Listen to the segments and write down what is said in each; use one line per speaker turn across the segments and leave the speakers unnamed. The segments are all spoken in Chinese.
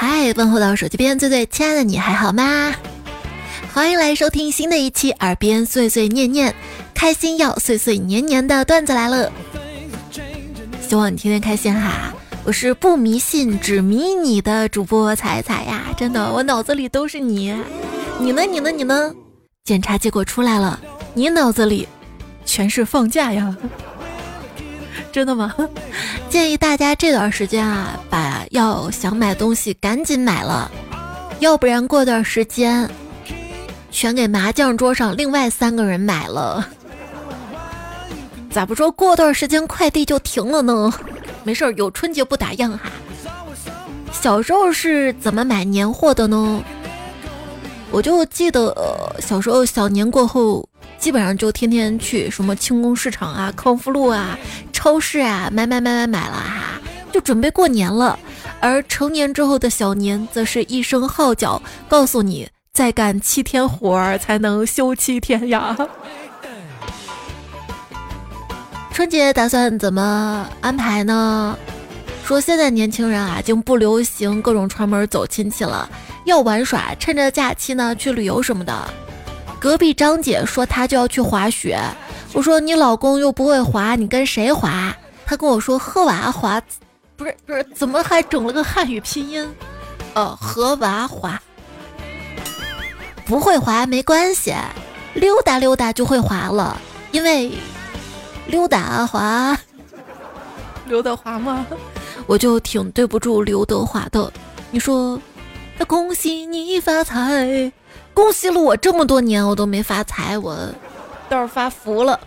嗨，问候到手机边最最亲爱的你还好吗？欢迎来收听新的一期《耳边碎碎念念》，开心要碎碎年年的段子来了。希望你天天开心哈！我是不迷信只迷你的主播彩彩呀，真的，我脑子里都是你。你呢？你呢？你呢？检查结果出来了，你脑子里全是放假呀？真的吗？建议大家这段时间啊，把要想买东西赶紧买了，要不然过段时间全给麻将桌上另外三个人买了。咋不说过段时间快递就停了呢？没事儿，有春节不打烊哈。小时候是怎么买年货的呢？我就记得小时候小年过后，基本上就天天去什么轻工市场啊、康复路啊、超市啊买买买买买了哈，就准备过年了。而成年之后的小年，则是一声号角，告诉你再干七天活儿才能休七天呀。春节打算怎么安排呢？说现在年轻人啊，已经不流行各种串门走亲戚了。要玩耍，趁着假期呢去旅游什么的。隔壁张姐说她就要去滑雪，我说你老公又不会滑，你跟谁滑？他跟我说赫娃滑，不是不是，怎么还整了个汉语拼音？哦，和娃滑，不会滑没关系，溜达溜达就会滑了，因为溜达滑，刘德华吗？我就挺对不住刘德华的，你说。那恭喜你发财！恭喜了我这么多年，我都没发财，我倒是发福了。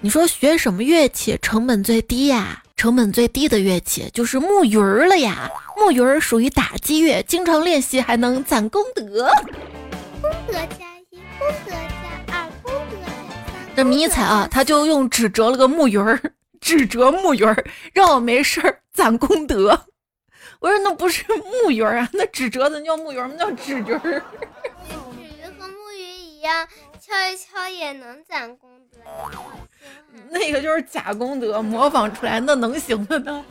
你说学什么乐器成本最低呀？成本最低的乐器就是木鱼儿了呀。木鱼儿属于打击乐，经常练习还能攒功德。功德加一，功德加二，功德加三。这迷彩啊，他就用纸折了个木鱼儿，纸折木鱼儿，让我没事儿攒功德。我说那不是木鱼儿啊，那纸折的叫木鱼儿吗？叫纸鱼儿。纸
鱼和木鱼一样，敲一敲也能攒功德。
那个就是假功德，模仿出来那能行的？呢？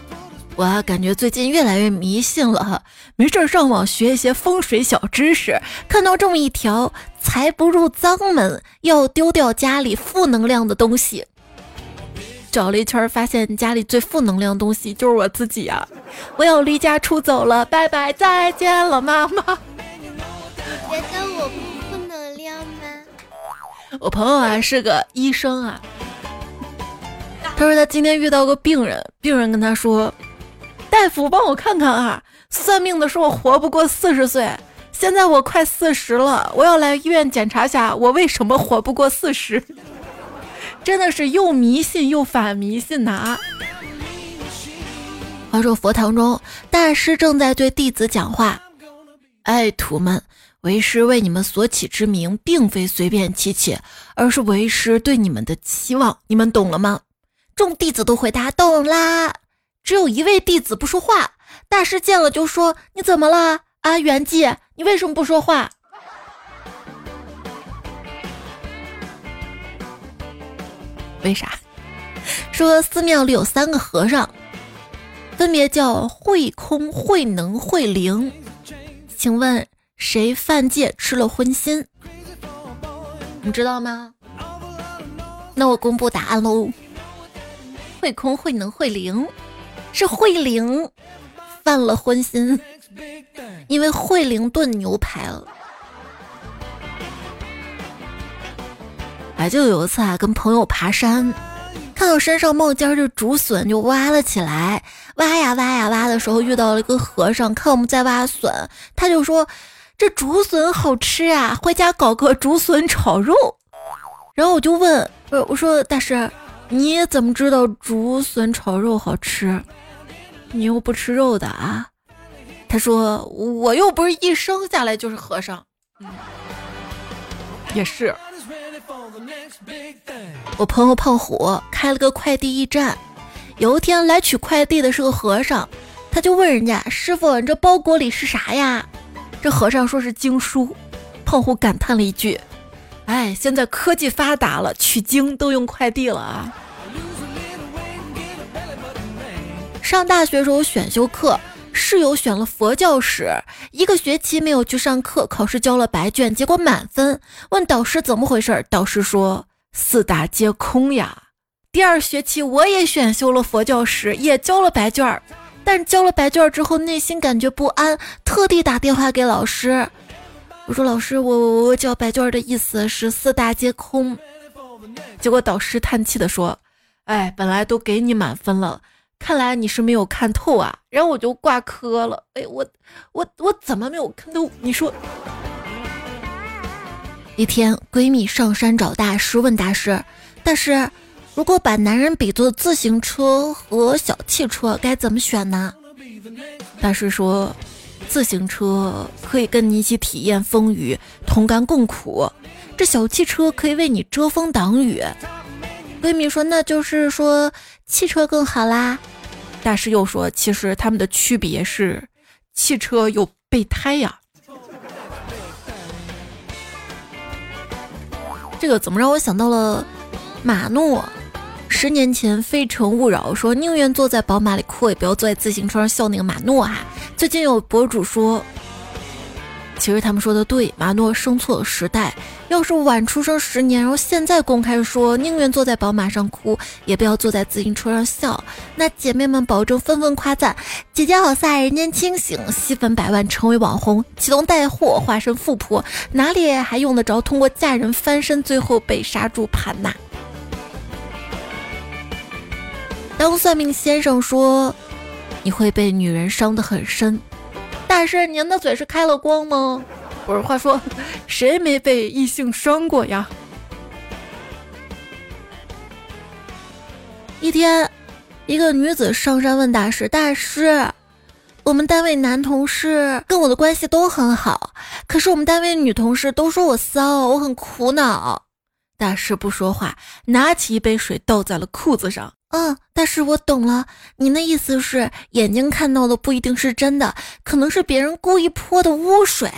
我感觉最近越来越迷信了哈，没事上网学一些风水小知识，看到这么一条：财不入脏门，要丢掉家里负能量的东西。找了一圈，发现家里最负能量的东西就是我自己啊！我要离家出走了，拜拜，再见了，妈妈。
我
朋友啊是个医生啊，他说他今天遇到个病人，病人跟他说：“大夫，帮我看看啊，算命的说我活不过四十岁，现在我快四十了，我要来医院检查下，我为什么活不过四十？” 真的是又迷信又反迷信呐！话说佛堂中，大师正在对弟子讲话：“爱徒们，为师为你们所起之名，并非随便起起，而是为师对你们的期望。你们懂了吗？”众弟子都回答：“懂啦。”只有一位弟子不说话。大师见了就说：“你怎么了啊，圆寂？你为什么不说话？”为啥？说寺庙里有三个和尚，分别叫慧空、慧能、慧灵。请问谁犯戒吃了荤腥？你知道吗？那我公布答案喽。慧空、慧能、慧灵是慧灵犯了荤腥，因为慧灵炖牛排了。哎，就有一次啊，跟朋友爬山，看到山上冒尖儿的竹笋，就挖了起来。挖呀挖呀挖的时候，遇到了一个和尚，看我们在挖笋，他就说：“这竹笋好吃啊，回家搞个竹笋炒肉。”然后我就问：“我说大师，你怎么知道竹笋炒肉好吃？你又不吃肉的啊？”他说：“我又不是一生下来就是和尚。”也是。我朋友胖虎开了个快递驿站，有一天来取快递的是个和尚，他就问人家师傅：“你这包裹里是啥呀？”这和尚说是经书。胖虎感叹了一句：“哎，现在科技发达了，取经都用快递了啊。”上大学时候选修课，室友选了佛教史，一个学期没有去上课，考试交了白卷，结果满分。问导师怎么回事，导师说四大皆空呀。第二学期我也选修了佛教史，也交了白卷儿，但交了白卷之后内心感觉不安，特地打电话给老师。我说老师，我我我交白卷的意思是四大皆空。结果导师叹气的说：“哎，本来都给你满分了。”看来你是没有看透啊，然后我就挂科了。哎，我我我怎么没有看透？你说。一天，闺蜜上山找大师，问大师：“大师，如果把男人比作自行车和小汽车，该怎么选呢？”大师说：“自行车可以跟你一起体验风雨，同甘共苦；这小汽车可以为你遮风挡雨。”闺蜜说：“那就是说。”汽车更好啦，大师又说，其实他们的区别是，汽车有备胎呀。这个怎么让我想到了马诺？十年前《非诚勿扰》说宁愿坐在宝马里哭，也不要坐在自行车上笑那个马诺哈。最近有博主说。其实他们说的对，马诺生错了时代。要是晚出生十年，然后现在公开说宁愿坐在宝马上哭，也不要坐在自行车上笑，那姐妹们保证纷纷夸赞：姐姐好飒，人间清醒，吸粉百万，成为网红，启动带货，化身富婆，哪里还用得着通过嫁人翻身，最后被杀猪盘呐？当算命先生说你会被女人伤得很深。大师，您的嘴是开了光吗？不是，话说，谁没被异性伤过呀？一天，一个女子上山问大师：“大师，我们单位男同事跟我的关系都很好，可是我们单位女同事都说我骚，我很苦恼。”大师不说话，拿起一杯水倒在了裤子上。嗯，大师，我懂了。您的意思是，眼睛看到的不一定是真的，可能是别人故意泼的污水。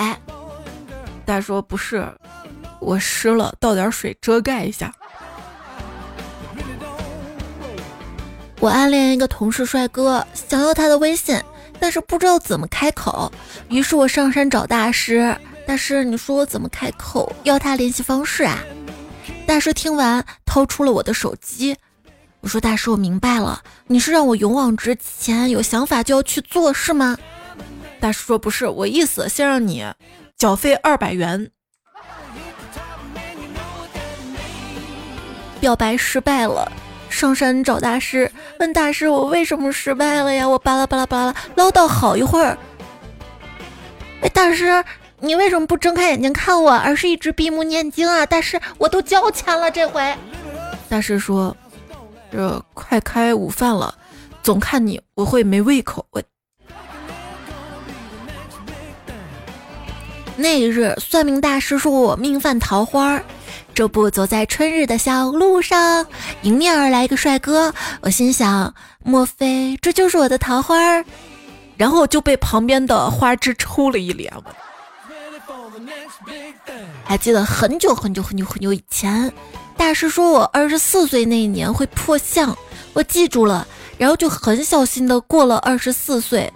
大师说不是，我湿了，倒点水遮盖一下。我暗恋一个同事帅哥，想要他的微信，但是不知道怎么开口，于是我上山找大师。大师，你说我怎么开口要他联系方式啊？大师听完，掏出了我的手机。我说大师，我明白了，你是让我勇往直前，有想法就要去做，是吗？大师说不是，我意思先让你缴费二百元。表白失败了，上山找大师，问大师我为什么失败了呀？我巴拉巴拉巴拉唠叨好一会儿。哎，大师，你为什么不睁开眼睛看我，而是一直闭目念经啊？大师，我都交钱了，这回。大师说。这快开午饭了，总看你我会没胃口。我那一日算命大师说我命犯桃花，这不走在春日的小路上，迎面而来一个帅哥，我心想，莫非这就是我的桃花？然后就被旁边的花枝抽了一脸。还记得很久很久很久很久以前。大师说我二十四岁那一年会破相，我记住了，然后就很小心的过了二十四岁。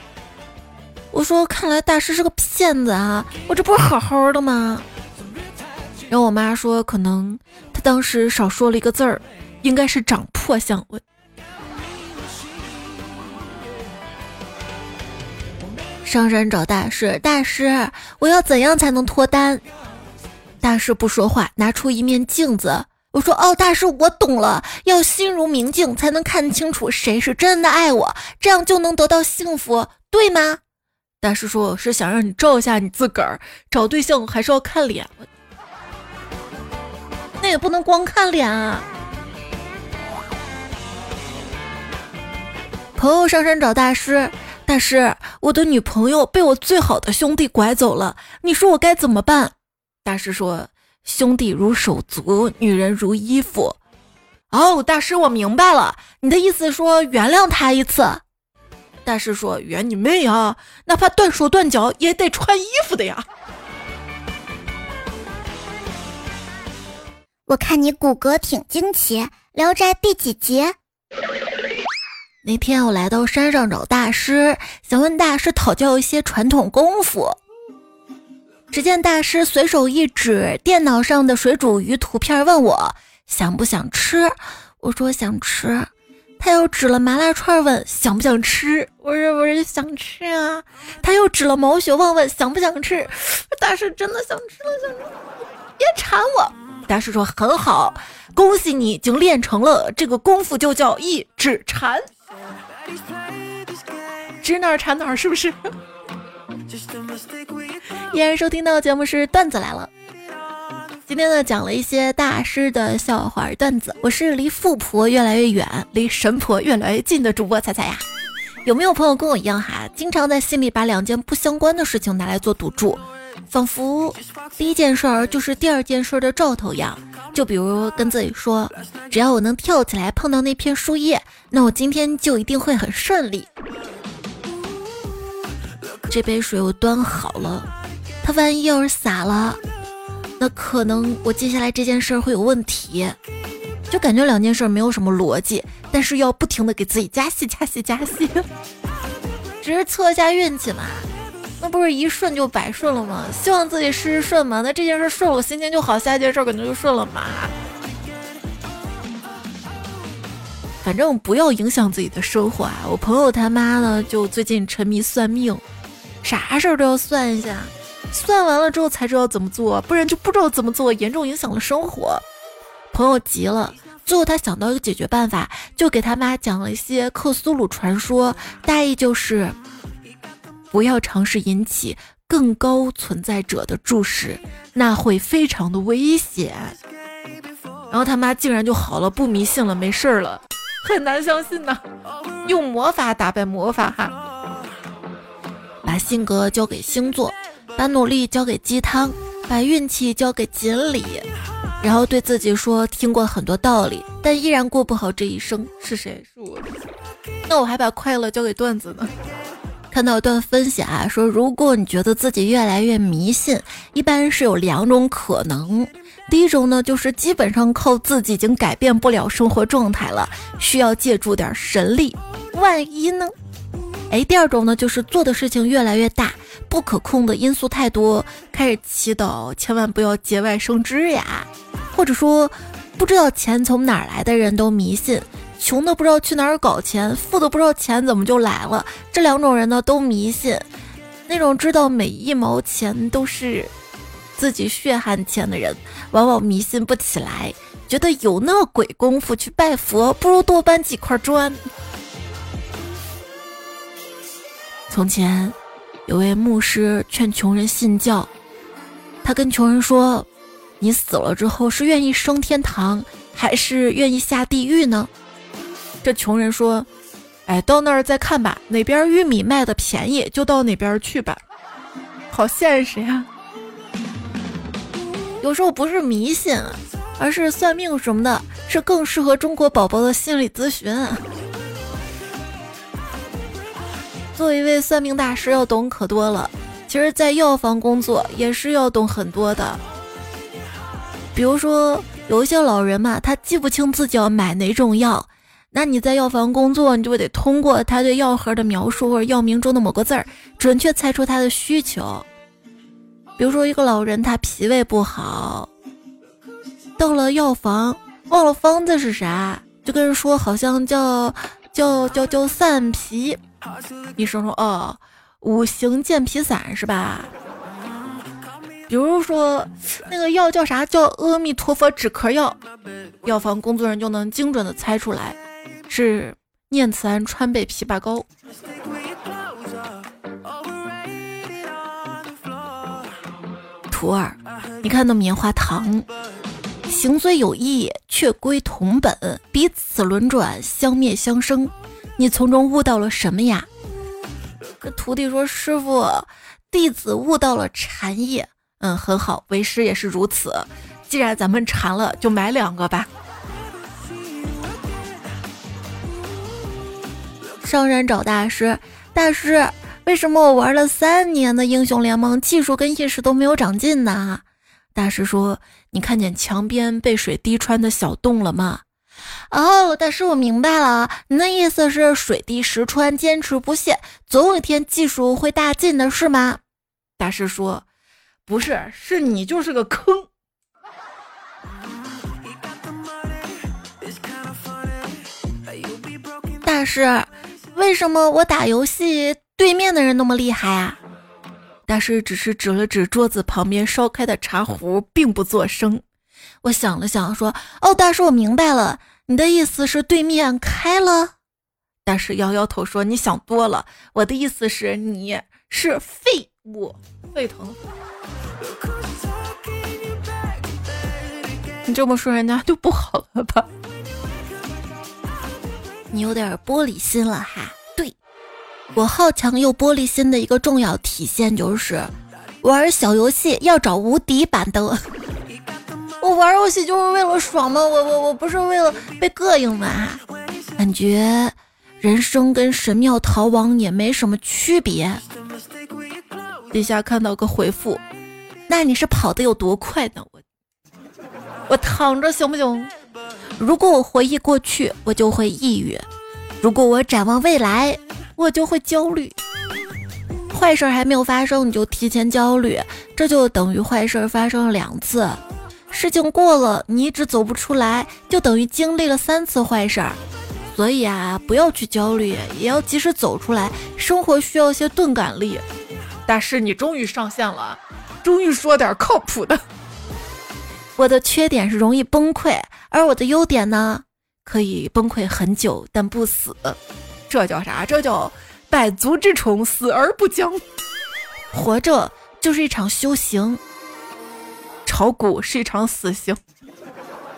我说看来大师是个骗子啊，我这不是好好的吗？然后我妈说可能他当时少说了一个字儿，应该是长破相。我上山找大师，大师我要怎样才能脱单？大师不说话，拿出一面镜子。我说哦，大师，我懂了，要心如明镜，才能看清楚谁是真的爱我，这样就能得到幸福，对吗？大师说，是想让你照一下你自个儿，找对象还是要看脸，那也不能光看脸啊。朋友上山找大师，大师，我的女朋友被我最好的兄弟拐走了，你说我该怎么办？大师说。兄弟如手足，女人如衣服。哦，大师，我明白了，你的意思说原谅他一次。大师说：“原你妹啊！哪怕断手断脚也得穿衣服的呀。”
我看你骨骼挺惊奇，《聊斋》第几集？
那天我来到山上找大师，想问大师讨教一些传统功夫。只见大师随手一指电脑上的水煮鱼图片，问我想不想吃。我说想吃。他又指了麻辣串，问想不想吃。我说我是想吃啊。他又指了毛血旺，问想不想吃。大师真的想吃了，想吃，别馋我。大师说很好，恭喜你已经练成了这个功夫，就叫一指禅。指哪儿馋哪儿，是不是？依然收听到的节目是段子来了。今天呢，讲了一些大师的笑话段子。我是离富婆越来越远，离神婆越来越近的主播彩彩呀。有没有朋友跟我一样哈，经常在心里把两件不相关的事情拿来做赌注，仿佛第一件事儿就是第二件事的兆头一样。就比如跟自己说，只要我能跳起来碰到那片树叶，那我今天就一定会很顺利。这杯水我端好了，它万一要是洒了，那可能我接下来这件事儿会有问题。就感觉两件事没有什么逻辑，但是要不停的给自己加戏、加戏、加戏，只是测一下运气嘛。那不是一顺就百顺了吗？希望自己事事顺嘛。那这件事顺了，我心情就好，下一件事肯定就顺了嘛。反正不要影响自己的生活啊！我朋友他妈呢，就最近沉迷算命，啥事儿都要算一下，算完了之后才知道怎么做，不然就不知道怎么做，严重影响了生活。朋友急了，最后他想到一个解决办法，就给他妈讲了一些克苏鲁传说，大意就是。不要尝试引起更高存在者的注视，那会非常的危险。然后他妈竟然就好了，不迷信了，没事儿了，很难相信呐。用魔法打败魔法哈，把性格交给星座，把努力交给鸡汤，把运气交给锦鲤，然后对自己说听过很多道理，但依然过不好这一生。是谁？是我。那我还把快乐交给段子呢。看到一段分析啊，说如果你觉得自己越来越迷信，一般是有两种可能。第一种呢，就是基本上靠自己已经改变不了生活状态了，需要借助点神力。万一呢？哎，第二种呢，就是做的事情越来越大，不可控的因素太多，开始祈祷千万不要节外生枝呀，或者说不知道钱从哪儿来的人都迷信。穷的不知道去哪儿搞钱，富的不知道钱怎么就来了。这两种人呢都迷信，那种知道每一毛钱都是自己血汗钱的人，往往迷信不起来，觉得有那鬼功夫去拜佛，不如多搬几块砖。从前有位牧师劝穷人信教，他跟穷人说：“你死了之后是愿意升天堂，还是愿意下地狱呢？”这穷人说：“哎，到那儿再看吧，哪边玉米卖的便宜就到哪边去吧。”好现实呀！有时候不是迷信，而是算命什么的，是更适合中国宝宝的心理咨询。作为一位算命大师，要懂可多了。其实，在药房工作也是要懂很多的。比如说，有一些老人嘛，他记不清自己要买哪种药。那你在药房工作，你就得通过他对药盒的描述或者药名中的某个字儿，准确猜出他的需求。比如说，一个老人他脾胃不好，到了药房忘了方子是啥，就跟人说好像叫叫叫叫散脾，医生说哦，五行健脾散是吧？比如说那个药叫啥？叫阿弥陀佛止咳药，药房工作人员就能精准的猜出来。是念慈庵川贝枇杷膏。徒儿，你看那棉花糖，行虽有异，却归同本，彼此轮转，相灭相生。你从中悟到了什么呀？这徒弟说：“师傅，弟子悟到了禅意。”嗯，很好，为师也是如此。既然咱们禅了，就买两个吧。上山找大师，大师，为什么我玩了三年的英雄联盟，技术跟意识都没有长进呢？大师说：“你看见墙边被水滴穿的小洞了吗？哦，大师，我明白了，您的意思是水滴石穿，坚持不懈，总有一天技术会大进的，是吗？
大师说，不是，是你就是个坑。
大师，为什么我打游戏对面的人那么厉害啊？
大师只是指了指桌子旁边烧开的茶壶，并不作声。
我想了想，说：“哦，大师，我明白了，你的意思是对面开了。”
大师摇摇头说：“你想多了，我的意思是你是废物，沸腾。你这么说人家就不好了吧？
你有点玻璃心了哈。对我好强又玻璃心的一个重要体现就是，玩小游戏要找无敌版的。我玩游戏就是为了爽吗？我我我不是为了被膈应吗？感觉人生跟神庙逃亡也没什么区别。
底下看到个回复，
那你是跑得有多快呢？我我躺着行不行？如果我回忆过去，我就会抑郁；如果我展望未来，我就会焦虑。坏事还没有发生，你就提前焦虑，这就等于坏事发生了两次。事情过了，你一直走不出来，就等于经历了三次坏事儿。所以啊，不要去焦虑，也要及时走出来。生活需要一些钝感力。
大师，你终于上线了，终于说点靠谱的。
我的缺点是容易崩溃，而我的优点呢，可以崩溃很久但不死。
这叫啥？这叫百足之虫，死而不僵。
活着就是一场修行。
炒股是一场死刑。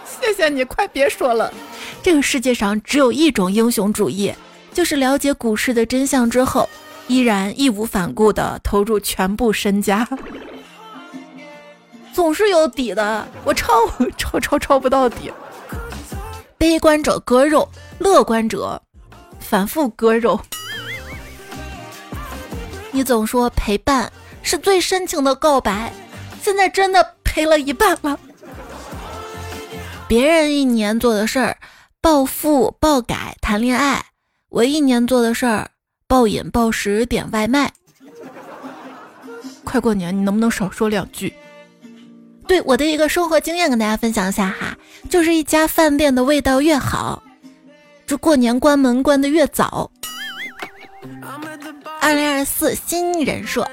谢谢你，快别说了。
这个世界上只有一种英雄主义，就是了解股市的真相之后，依然义无反顾地投入全部身家。总是有底的，我抄抄抄抄不到底。悲观者割肉，乐观者反复割肉。你总说陪伴是最深情的告白，现在真的。赔了一半了。别人一年做的事儿，暴富、暴改、谈恋爱；我一年做的事儿，暴饮暴食、点外卖。
快过年，你能不能少说两句？
对我的一个生活经验跟大家分享一下哈，就是一家饭店的味道越好，这过年关门关的越早。二零二四新人设，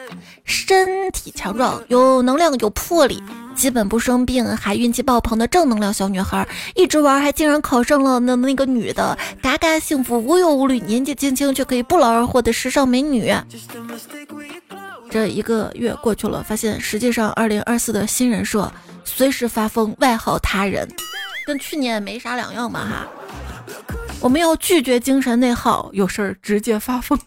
身体强壮，有能量，有魄力。基本不生病，还运气爆棚的正能量小女孩，一直玩还竟然考上了那那个女的，嘎嘎幸福，无忧无虑，年纪轻轻却可以不劳而获的时尚美女。这一个月过去了，发现实际上二零二四的新人设随时发疯，外号他人，跟去年没啥两样嘛哈。我们要拒绝精神内耗，有事儿直接发疯。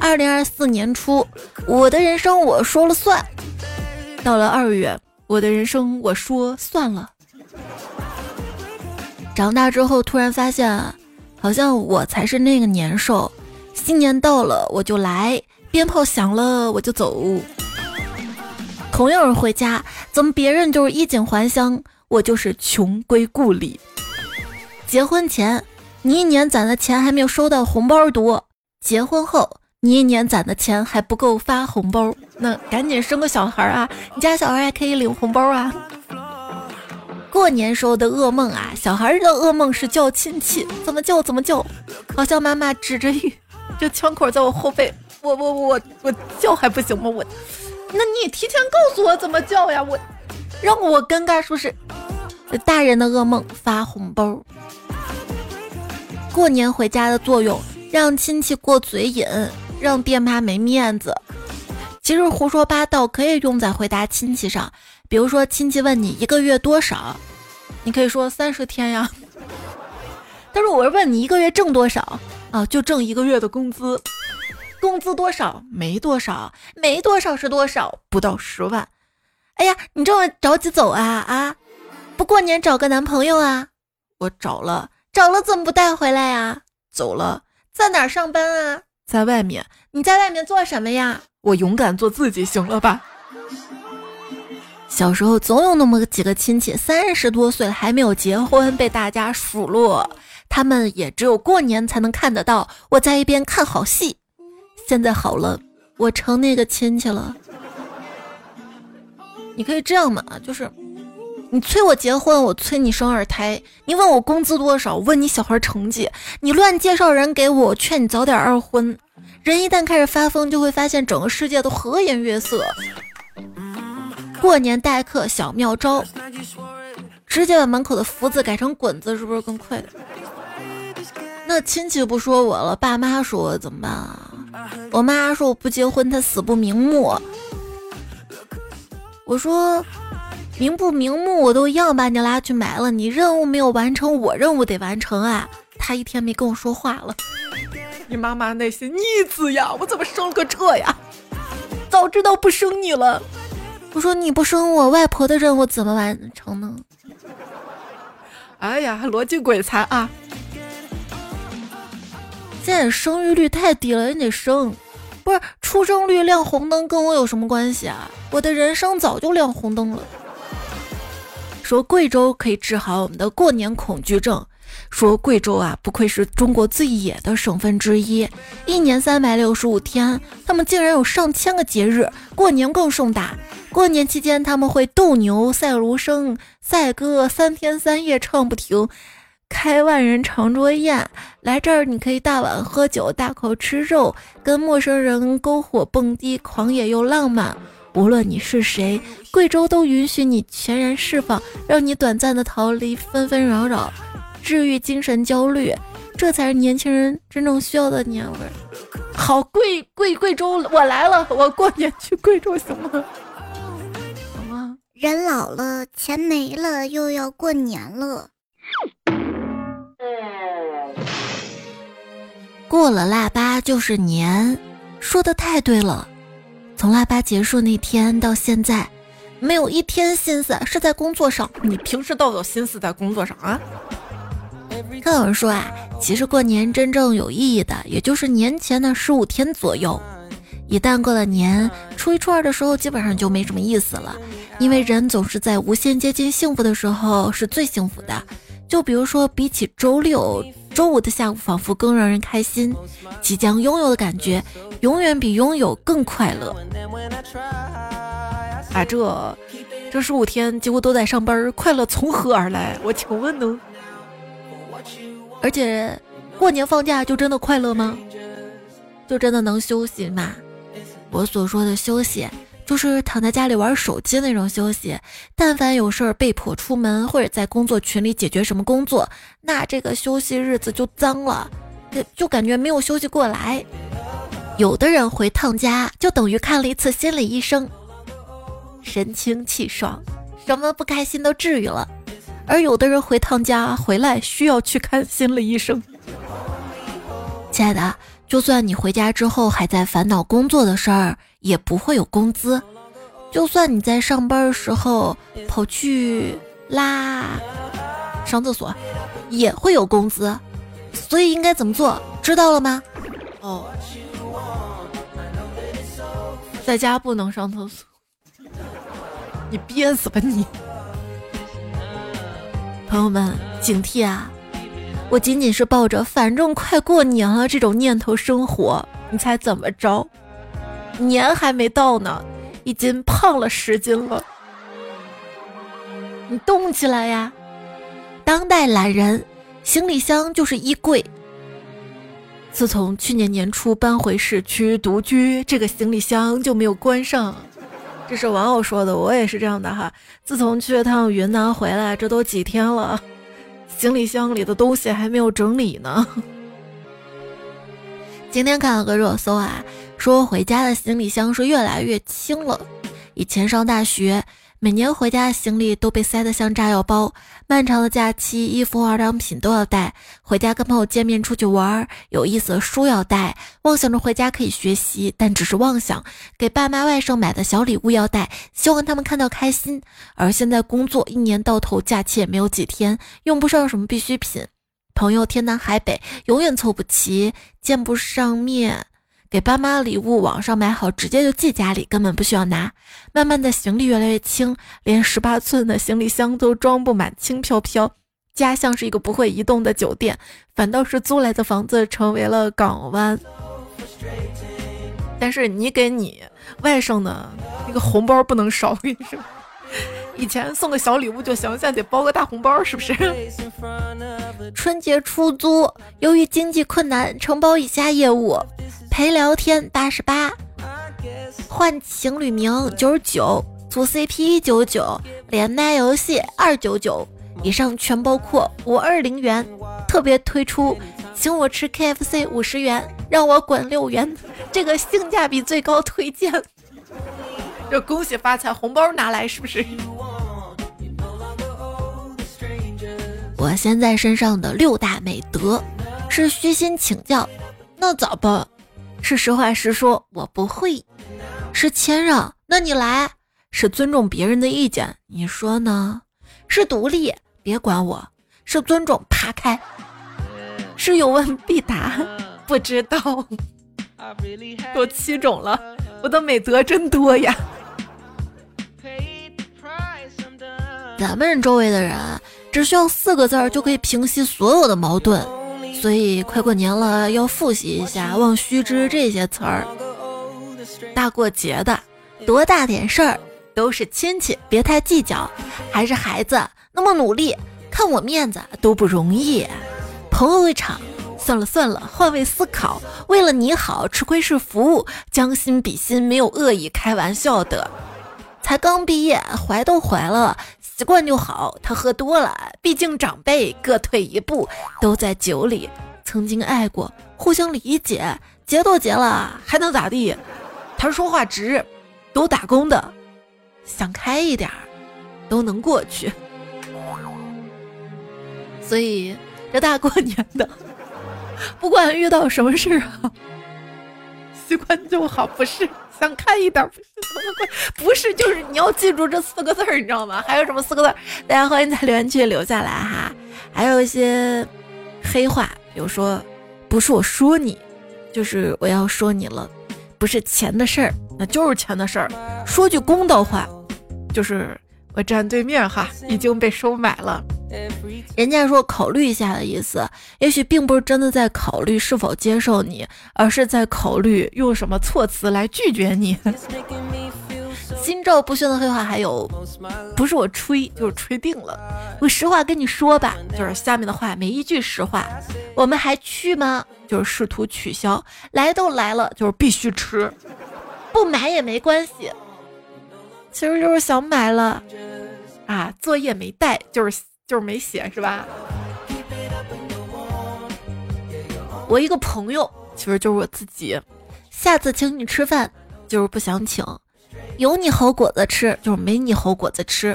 二零二四年初，我的人生我说了算。到了二月，我的人生我说算了。长大之后突然发现，好像我才是那个年兽。新年到了我就来，鞭炮响了我就走。同样是回家，怎么别人就是衣锦还乡，我就是穷归故里。结婚前你一年攒的钱还没有收到红包多，结婚后。你一年攒的钱还不够发红包，那赶紧生个小孩啊！你家小孩还可以领红包啊！过年时候的噩梦啊，小孩的噩梦是叫亲戚，怎么叫怎么叫，好像妈妈指着玉这枪口在我后背，我我我我叫还不行吗？我，那你也提前告诉我怎么叫呀？我让我尴尬是不是？大人的噩梦发红包，过年回家的作用让亲戚过嘴瘾。让爹妈没面子，其实胡说八道可以用在回答亲戚上。比如说，亲戚问你一个月多少，你可以说三十天呀。但是我是问你一个月挣多少啊？就挣一个月的工资，工资多少？没多少，没多少是多少？不到十万。哎呀，你这么着急走啊啊？不过年找个男朋友啊？我找了，找了怎么不带回来呀？走了，在哪儿上班啊？
在外面，
你在外面做什么呀？
我勇敢做自己，行了吧？
小时候总有那么几个亲戚，三十多岁了还没有结婚，被大家数落。他们也只有过年才能看得到。我在一边看好戏。现在好了，我成那个亲戚了。你可以这样嘛，就是你催我结婚，我催你生二胎；你问我工资多少，问你小孩成绩；你乱介绍人给，我劝你早点二婚。人一旦开始发疯，就会发现整个世界都和颜悦色。过年待客小妙招，直接把门口的福字改成滚字，是不是更快？那亲戚不说我了，爸妈说我怎么办啊？我妈说我不结婚，她死不瞑目。我说瞑不瞑目我都一样把你拉去埋了，你任务没有完成，我任务得完成啊！她一天没跟我说话了。
你妈妈那些逆子呀，我怎么生了个这呀？早知道不生你了。
我说你不生我，外婆的任务怎么完成呢？
哎呀，逻辑鬼才啊！
现在生育率太低了，你得生。不是出生率亮红灯跟我有什么关系啊？我的人生早就亮红灯了。说贵州可以治好我们的过年恐惧症。说贵州啊，不愧是中国最野的省份之一，一年三百六十五天，他们竟然有上千个节日，过年更盛大。过年期间，他们会斗牛、赛芦笙、赛歌，三天三夜唱不停，开万人长桌宴。来这儿，你可以大碗喝酒，大口吃肉，跟陌生人篝火蹦迪，狂野又浪漫。无论你是谁，贵州都允许你全然释放，让你短暂的逃离纷纷扰扰。治愈精神焦虑，这才是年轻人真正需要的年味儿。好，贵贵贵州，我来了，我过年去贵州行吗？
行吗？人老了，钱没了，又要过年了。
过了腊八就是年，说的太对了。从腊八结束那天到现在，没有一天心思是在工作上。
你平时都有心思在工作上啊？
看有人说啊，其实过年真正有意义的，也就是年前的十五天左右。一旦过了年，初一初二的时候，基本上就没什么意思了。因为人总是在无限接近幸福的时候是最幸福的。就比如说，比起周六、周五的下午，仿佛更让人开心。即将拥有的感觉，永远比拥有更快乐。
啊，这这十五天几乎都在上班，快乐从何而来？我请问呢？
而且，过年放假就真的快乐吗？就真的能休息吗？我所说的休息，就是躺在家里玩手机那种休息。但凡有事儿被迫出门，或者在工作群里解决什么工作，那这个休息日子就脏了，就感觉没有休息过来。有的人回趟家，就等于看了一次心理医生，神清气爽，什么不开心都治愈了。而有的人回趟家回来需要去看心理医生。亲爱的，就算你回家之后还在烦恼工作的事儿，也不会有工资；就算你在上班的时候跑去拉上厕所，也会有工资。所以应该怎么做？知道了吗？
哦，在家不能上厕所，你憋死吧你！
朋友们，警惕啊！我仅仅是抱着反正快过年了这种念头生活，你猜怎么着？年还没到呢，已经胖了十斤了。你动起来呀！当代懒人，行李箱就是衣柜。自从去年年初搬回市区独居，这个行李箱就没有关上。这是网友说的，我也是这样的哈。自从去了趟云南回来，这都几天了，行李箱里的东西还没有整理呢。今天看了个热搜啊，说回家的行李箱是越来越轻了。以前上大学。每年回家的行李都被塞得像炸药包，漫长的假期，衣服、化妆品都要带。回家跟朋友见面、出去玩，有意思的书要带，妄想着回家可以学习，但只是妄想。给爸妈、外甥买的小礼物要带，希望他们看到开心。而现在工作一年到头，假期也没有几天，用不上什么必需品。朋友天南海北，永远凑不齐，见不上面。给爸妈礼物网上买好，直接就寄家里，根本不需要拿。慢慢的，行李越来越轻，连十八寸的行李箱都装不满，轻飘飘。家像是一个不会移动的酒店，反倒是租来的房子成为了港湾。但是你给你外甥的那个红包不能少，我跟你说。以前送个小礼物就行，现在得包个大红包，是不是？春节出租，由于经济困难，承包以下业务：陪聊天八十八，换情侣名九十九，组 CP 九九，连麦游戏二九九。以上全包括五二零元。特别推出，请我吃 KFC 五十元，让我滚六元，这个性价比最高推荐。这恭喜发财，红包拿来是不是？我现在身上的六大美德是虚心请教，那咋办？是实话实说，我不会。是谦让，那你来。是尊重别人的意见，你说呢？是独立，别管我。是尊重，爬开。是有问必答，不知道。都七种了，我的美德真多呀。咱们周围的人。只需要四个字儿就可以平息所有的矛盾，所以快过年了，要复习一下“望须知”这些词儿。大过节的，多大点事儿都是亲戚，别太计较。还是孩子那么努力，看我面子都不容易。朋友一场，算了算了，换位思考，为了你好，吃亏是福，将心比心，没有恶意，开玩笑的。才刚毕业，怀都怀了。习惯就好，他喝多了，毕竟长辈各退一步，都在酒里。曾经爱过，互相理解，结都结了，还能咋地？他说话直，都打工的，想开一点儿，都能过去。所以这大过年的，不管遇到什么事儿啊，习惯就好，不是？想看一点不是怎么会？不是，就是你要记住这四个字儿，你知道吗？还有什么四个字儿？大家欢迎在留言区留下来哈。还有一些黑话，比如说，不是我说你，就是我要说你了，不是钱的事儿，那就是钱的事儿。说句公道话，就是我站对面哈，已经被收买了。人家说考虑一下的意思，也许并不是真的在考虑是否接受你，而是在考虑用什么措辞来拒绝你。心照不宣的黑话还有，不是我吹，就是吹定了。我实话跟你说吧，就是下面的话没一句实话。我们还去吗？就是试图取消。来都来了，就是必须吃。不买也没关系，其实就是想买了啊。作业没带，就是。就是没写是吧？我一个朋友，其实就是我自己。下次请你吃饭，就是不想请。有你好果子吃，就是没你好果子吃。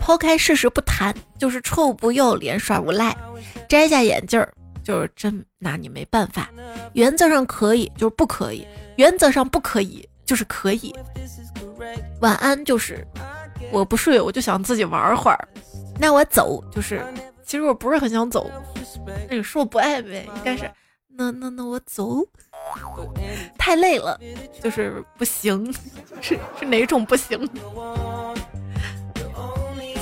抛开事实不谈，就是臭不要脸耍无赖。摘下眼镜儿，就是真拿你没办法。原则上可以，就是不可以；原则上不可以，就是可以。晚安，就是我不睡，我就想自己玩会儿。那我走，就是其实我不是很想走。那你说我不爱呗？应该是那那那我走，太累了，就是不行，是是哪种不行？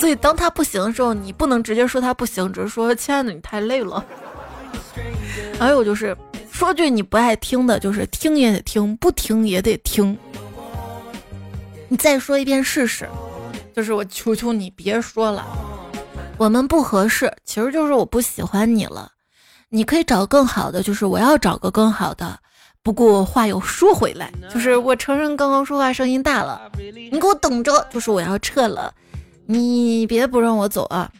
所以当他不行的时候，你不能直接说他不行，只是说亲爱的你太累了。还有就是说句你不爱听的，就是听也得听，不听也得听。你再说一遍试试，就是我求求你别说了。我们不合适，其实就是我不喜欢你了。你可以找更好的，就是我要找个更好的。不过话又说回来，就是我承认刚刚说话声音大了，你给我等着，就是我要撤了，你别不让我走啊！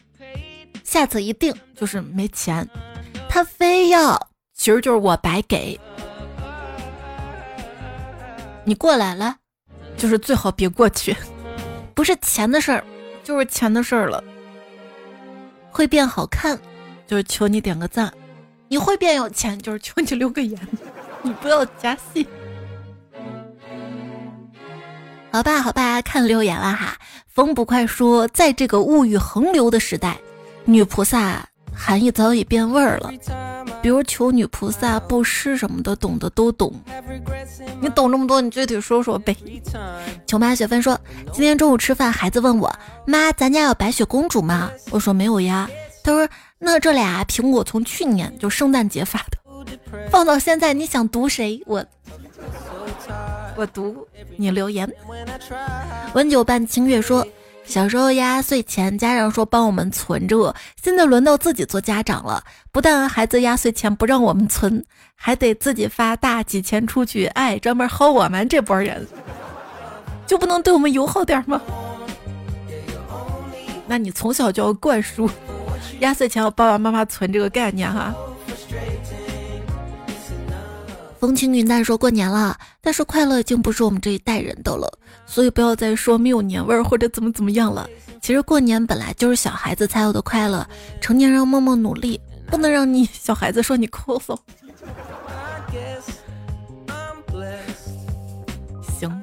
下次一定就是没钱，他非要，其实就是我白给。你过来了，就是最好别过去，不是钱的事儿，就是钱的事儿了。会变好看，就是求你点个赞；你会变有钱，就是求你留个言。你不要加戏，好吧，好吧，看留言了哈。风不快说，在这个物欲横流的时代，女菩萨含义早已变味儿了。比如求女菩萨布施什么的，懂的都懂。你懂这么多，你具体说说呗。琼妈雪芬说，今天中午吃饭，孩子问我妈，咱家有白雪公主吗？我说没有呀。他说，那这俩苹果从去年就圣诞节发的，放到现在，你想读谁？我我读你留言。温酒伴清月说。小时候压岁钱，家长说帮我们存着，现在轮到自己做家长了。不但孩子压岁钱不让我们存，还得自己发大几千出去，哎，专门薅我们这波人，就不能对我们友好点吗？那你从小就要灌输压岁钱要爸爸妈妈存这个概念哈。风轻云淡说过年了，但是快乐已经不是我们这一代人的了，所以不要再说没有年味儿或者怎么怎么样了。其实过年本来就是小孩子才有的快乐，成年人默默努力，不能让你 小孩子说你抠搜。行，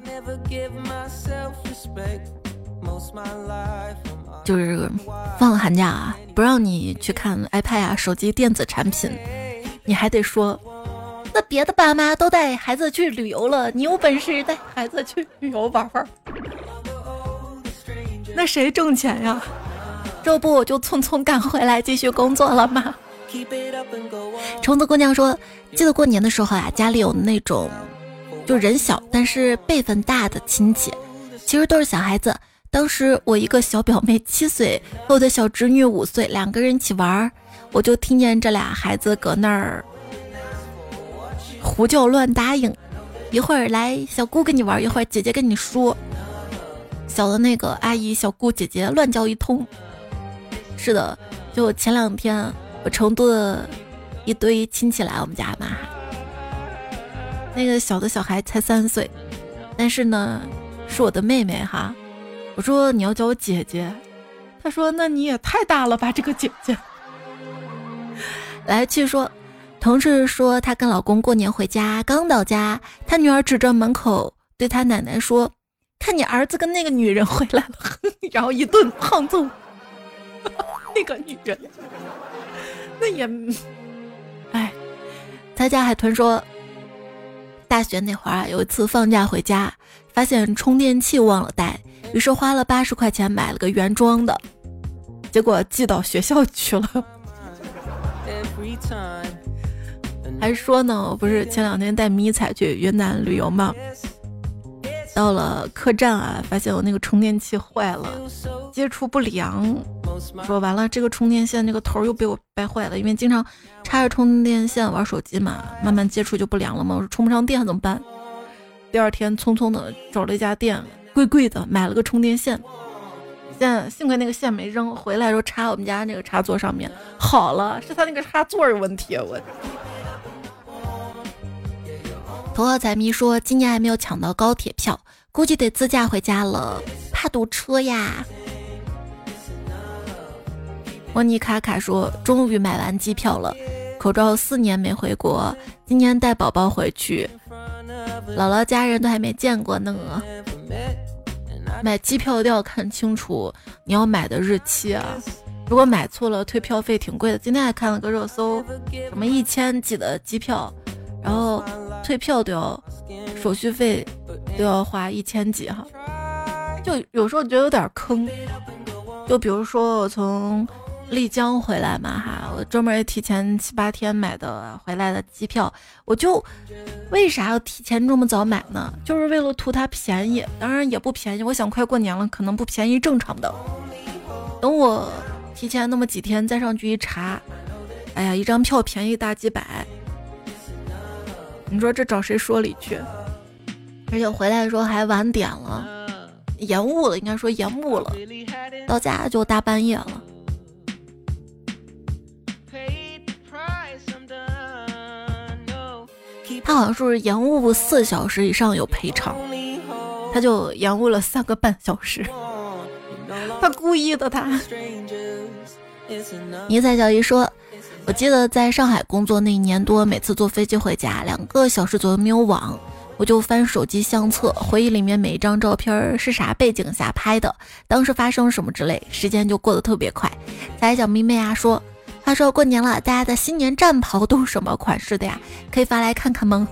就是放了寒假啊，不让你去看 iPad 啊、手机电子产品，你还得说。那别的爸妈都带孩子去旅游了，你有本事带孩子去旅游玩玩。那谁挣钱呀？这不我就匆匆赶回来继续工作了吗？虫子姑娘说，记得过年的时候啊，家里有那种就人小但是辈分大的亲戚，其实都是小孩子。当时我一个小表妹七岁，和我的小侄女五岁，两个人一起玩，我就听见这俩孩子搁那儿。胡叫乱答应，一会儿来小姑跟你玩，一会儿姐姐跟你说。小的那个阿姨、小姑、姐姐乱叫一通。是的，就前两天我成都的一堆亲戚来我们家嘛，那个小的小孩才三岁，但是呢是我的妹妹哈。我说你要叫我姐姐，他说那你也太大了吧这个姐姐。来继续说。同事说，她跟老公过年回家，刚到家，她女儿指着门口对她奶奶说：“看你儿子跟那个女人回来了。”然后一顿胖揍。那个女人，那也，哎。他家海豚说，大学那会儿啊，有一次放假回家，发现充电器忘了带，于是花了八十块钱买了个原装的，结果寄到学校去了。还说呢，我不是前两天带迷彩去云南旅游吗？到了客栈啊，发现我那个充电器坏了，接触不良。说完了，这个充电线那个头又被我掰坏了，因为经常插着充电线玩手机嘛，慢慢接触就不良了嘛。我说充不上电怎么办？第二天匆匆的找了一家店，贵贵的买了个充电线。现在幸亏那个线没扔，回来时候插我们家那个插座上面好了，是他那个插座有问题，我。头号财迷说：“今年还没有抢到高铁票，估计得自驾回家了，怕堵车呀。”莫妮卡卡说：“终于买完机票了，口罩四年没回国，今年带宝宝回去，姥姥家人都还没见过呢。买机票一定要看清楚你要买的日期啊，如果买错了，退票费挺贵的。今天还看了个热搜，什么一千几的机票。”然后退票都要手续费都要花一千几哈，就有时候觉得有点坑。就比如说我从丽江回来嘛哈，我专门提前七八天买的回来的机票，我就为啥要提前这么早买呢？就是为了图它便宜，当然也不便宜。我想快过年了，可能不便宜正常的。等我提前那么几天再上去一查，哎呀，一张票便宜大几百。你说这找谁说理去？而且回来的时候还晚点了，延误了，应该说延误了，到家就大半夜了。他好像说是延误四小时以上有赔偿，他就延误了三个半小时，他故意的他。尼采小姨说。我记得在上海工作那一年多，每次坐飞机回家，两个小时左右没有网，我就翻手机相册，回忆里面每一张照片是啥背景下拍的，当时发生什么之类，时间就过得特别快。才小迷妹啊说，话说过年了，大家的新年战袍都是什么款式的呀？可以发来看看吗？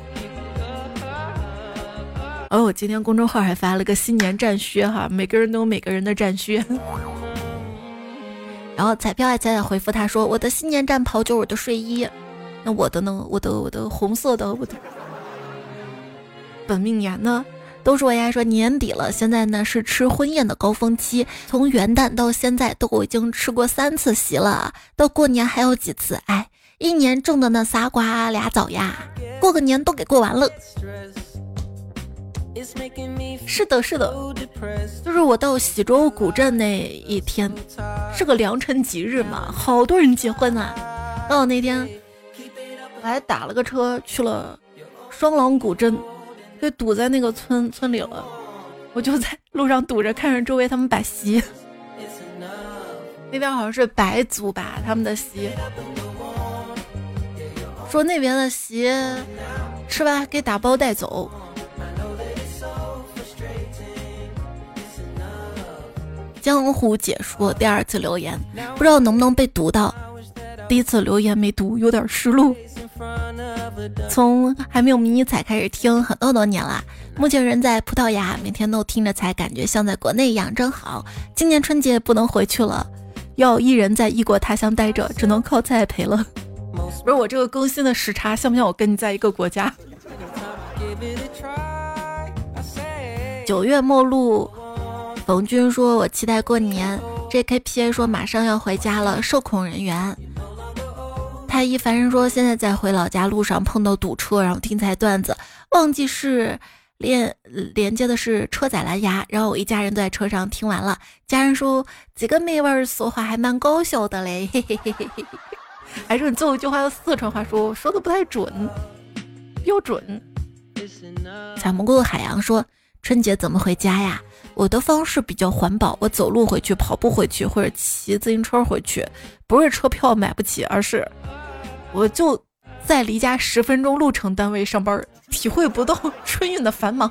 哦，我今天公众号还发了个新年战靴哈，每个人都有每个人的战靴。然后彩票爱彩彩回复他说：“我的新年战袍就是我的睡衣，那我的呢？我的我的红色的我的本命年呢？都是我呀。说年底了，现在呢是吃婚宴的高峰期，从元旦到现在都已经吃过三次席了，到过年还有几次？哎，一年种的那仨瓜俩枣呀，过个年都给过完了。”是的，是的，就是我到喜洲古镇那一天，是个良辰吉日嘛，好多人结婚啊。到那天，我还打了个车去了双廊古镇，被堵在那个村村里了。我就在路上堵着，看着周围他们摆席，那边好像是白族吧，他们的席，说那边的席吃完给打包带走。江湖解说第二次留言，不知道能不能被读到。第一次留言没读，有点失落。从还没有迷你彩开始听很多多年了，目前人在葡萄牙，每天都听着才感觉像在国内一样，真好。今年春节不能回去了，要一人在异国他乡待着，只能靠栽培了。不是我这个更新的时差，像不像我跟你在一个国家？九月末路。冯军说：“我期待过年。”J.K.P.A 说：“马上要回家了。”受控人员太一凡人说：“现在在回老家路上碰到堵车，然后听才段子，忘记是连连接的是车载蓝牙，然后我一家人都在车上听完了。家人说几个妹妹说话还蛮搞笑的嘞，嘿嘿嘿嘿嘿。还是你最后一句话用四川话说，说的不太准，标准。”采蘑菇的海洋说：“春节怎么回家呀？”我的方式比较环保，我走路回去，跑步回去，或者骑自行车回去。不是车票买不起，而是 我就在离家十分钟路程单位上班，体会不到春运的繁忙。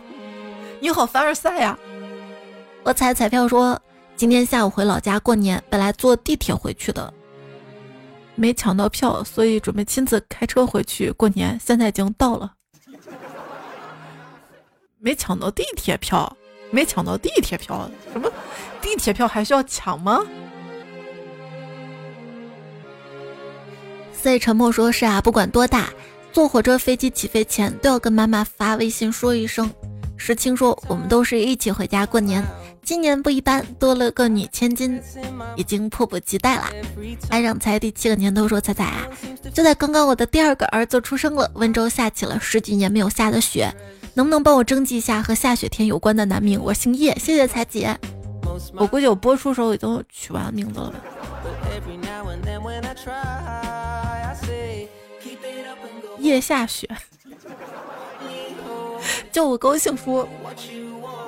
你好，凡尔赛呀！我彩彩票说今天下午回老家过年，本来坐地铁回去的，没抢到票，所以准备亲自开车回去过年。现在已经到了，没抢到地铁票。没抢到地铁票，什么地铁票还需要抢吗？所以沉默说是啊，不管多大，坐火车、飞机起飞前都要跟妈妈发微信说一声。石青说我们都是一起回家过年，今年不一般，多了个女千金，已经迫不及待了。爱上才第七个年头说彩彩啊，就在刚刚我的第二个儿子出生了，温州下起了十几年没有下的雪。能不能帮我征集一下和下雪天有关的男名？我姓叶，谢谢彩姐。我估计我播出时候已经取完名字了吧。叶下雪，就我高兴说，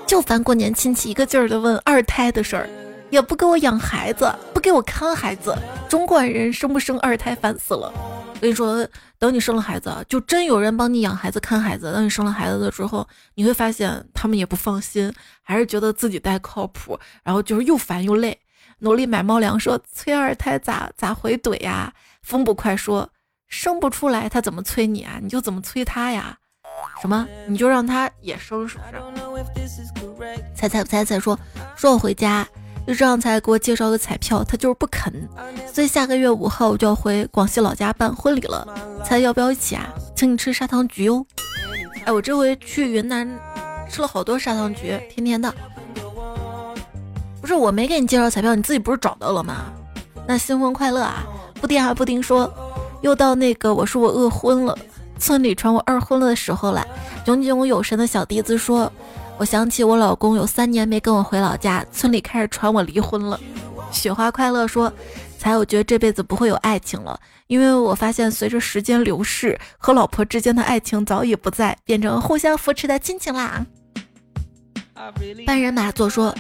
就烦过年亲戚一个劲儿的问二胎的事儿，也不给我养孩子，不给我看孩子，中国人生不生二胎烦死了。我跟你说。等你生了孩子，就真有人帮你养孩子、看孩子。等你生了孩子了之后，你会发现他们也不放心，还是觉得自己带靠谱。然后就是又烦又累，努力买猫粮，说催二胎咋咋回怼呀？风不快说生不出来，他怎么催你啊？你就怎么催他呀？什么？你就让他也生，是不是？猜猜不猜猜说说我回家。就这样才给我介绍个彩票，他就是不肯，所以下个月五号我就要回广西老家办婚礼了。猜要不要一起啊？请你吃砂糖橘哟。哎，我这回去云南吃了好多砂糖橘，甜甜的。不是我没给你介绍彩票，你自己不是找到了吗？那新婚快乐啊！布丁啊布丁说，又到那个我说我饿昏了，村里传我二婚了的时候了。炯炯有神的小笛子说。我想起我老公有三年没跟我回老家，村里开始传我离婚了。雪花快乐说：“才我觉得这辈子不会有爱情了，因为我发现随着时间流逝，和老婆之间的爱情早已不在变成互相扶持的亲情啦。”半人马座说：“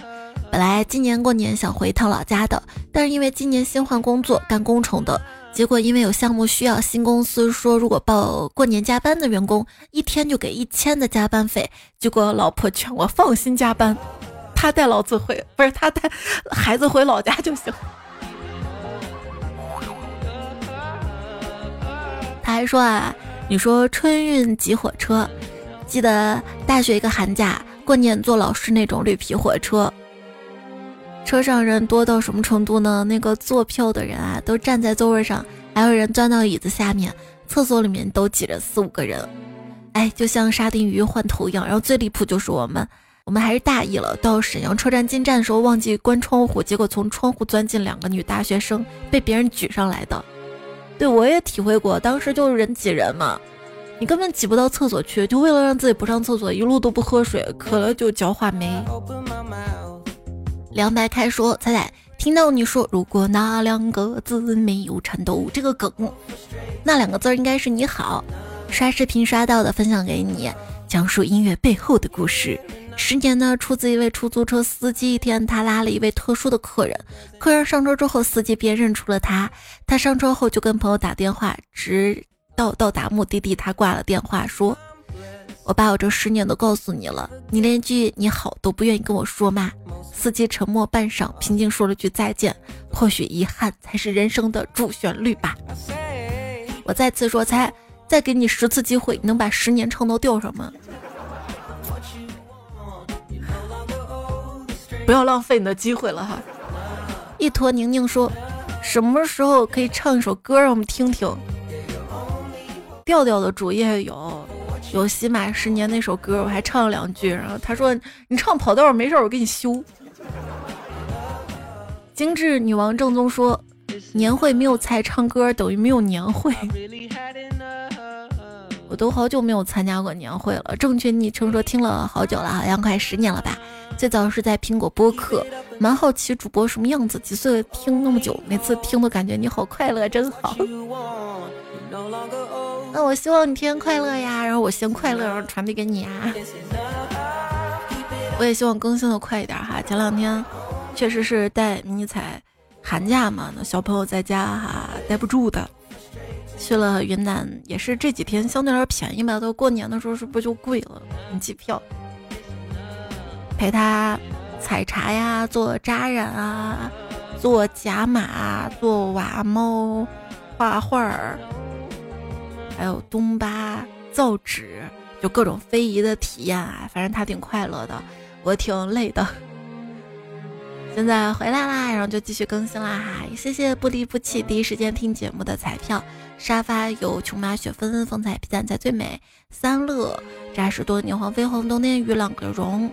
本来今年过年想回一趟老家的，但是因为今年新换工作，干工程的。”结果因为有项目需要，新公司说如果报过年加班的员工，一天就给一千的加班费。结果老婆劝我放心加班，他带老子回，不是他带孩子回老家就行。他还说啊，你说春运挤火车，记得大学一个寒假过年坐老师那种绿皮火车，车上人多到什么程度呢？那个坐票的人啊，都站在座位上，还有人钻到椅子下面，厕所里面都挤着四五个人，哎，就像沙丁鱼换头一样。然后最离谱就是我们。我们还是大意了。到沈阳车站进站的时候忘记关窗户，结果从窗户钻进两个女大学生，被别人举上来的。对我也体会过，当时就是人挤人嘛，你根本挤不到厕所去，就为了让自己不上厕所，一路都不喝水，渴了就嚼话梅。凉白开说：“彩彩，听到你说如果那两个字没有颤抖这个梗，那两个字应该是你好。刷视频刷到的，分享给你，讲述音乐背后的故事。”十年呢，出自一位出租车司机。一天，他拉了一位特殊的客人，客人上车之后，司机便认出了他。他上车后就跟朋友打电话，直到到达目的地，他挂了电话，说：“我把我这十年都告诉你了，你连句你好都不愿意跟我说吗？”司机沉默半晌，平静说了句再见。或许遗憾才是人生的主旋律吧。我再次说，猜再给你十次机会，你能把十年唱到调上吗？不要浪费你的机会了哈！一坨宁宁说：“什么时候可以唱一首歌让我们听听？”调调的主页有有喜马十年那首歌，我还唱了两句。然后他说：“你唱跑调没事，我给你修。”精致女王正宗说：“年会没有菜唱歌等于没有年会。”我都好久没有参加过年会了。正确昵称说听了好久了，好像快十年了吧。最早是在苹果播客，蛮好奇主播什么样子。几岁听那么久，每次听都感觉你好快乐，真好。那我希望你天天快乐呀，然后我先快乐，然后传递给你啊。我也希望更新的快一点哈。前两天确实是带迷彩寒假嘛，那小朋友在家哈待不住的。去了云南，也是这几天相对来说便宜吧。到过年的时候是不是就贵了？机票陪他采茶呀，做扎染啊，做假马，做瓦猫，画画儿，还有东巴造纸，就各种非遗的体验啊。反正他挺快乐的，我挺累的。现在回来啦，然后就继续更新啦哈！谢谢不离不弃第一时间听节目的彩票。沙发有琼麻雪纷，风采披散才最美。三乐扎实多年黄飞鸿，冬天雨朗格绒。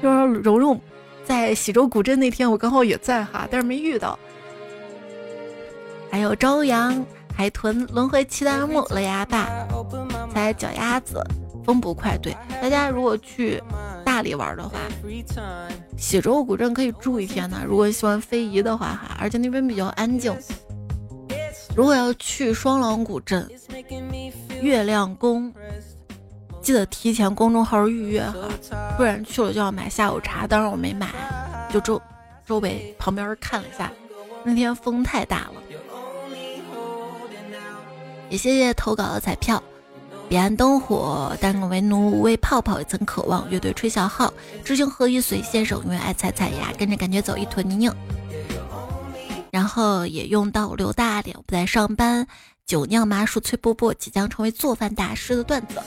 说蓉蓉在喜洲古镇那天，我刚好也在哈，但是没遇到。还有朝阳海豚轮回七大木了呀爸，才脚丫子风不快。对，大家如果去大理玩的话，喜洲古镇可以住一天呢。如果喜欢非遗的话哈，而且那边比较安静。如果要去双廊古镇、月亮宫，记得提前公众号预约哈，不然去了就要买下午茶。当然我没买，就周周围旁边看了一下，那天风太大了。也谢谢投稿的彩票，彼岸灯火，单个为奴，为泡泡，也曾渴望。乐队吹小号，知行合一，随先生，因为爱踩踩呀，跟着感觉走一坨泥泞。然后也用到刘大脸，不在上班，酒酿麻薯脆波波即将成为做饭大师的段子。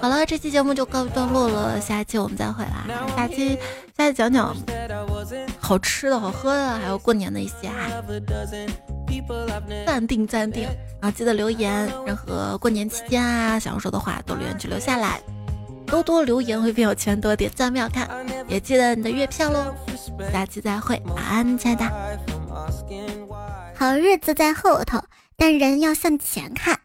好了，这期节目就告一段落了，下期我们再会啦。下期下期讲讲好吃的好喝的，还有过年的一些啊。暂定暂定，然后记得留言，任何过年期间啊想要说的话都留言区留下来，多多留言会变有钱，多点赞妙看，也记得你的月票喽。下期再会，晚安，亲爱的。
好日子在后头，但人要向前看。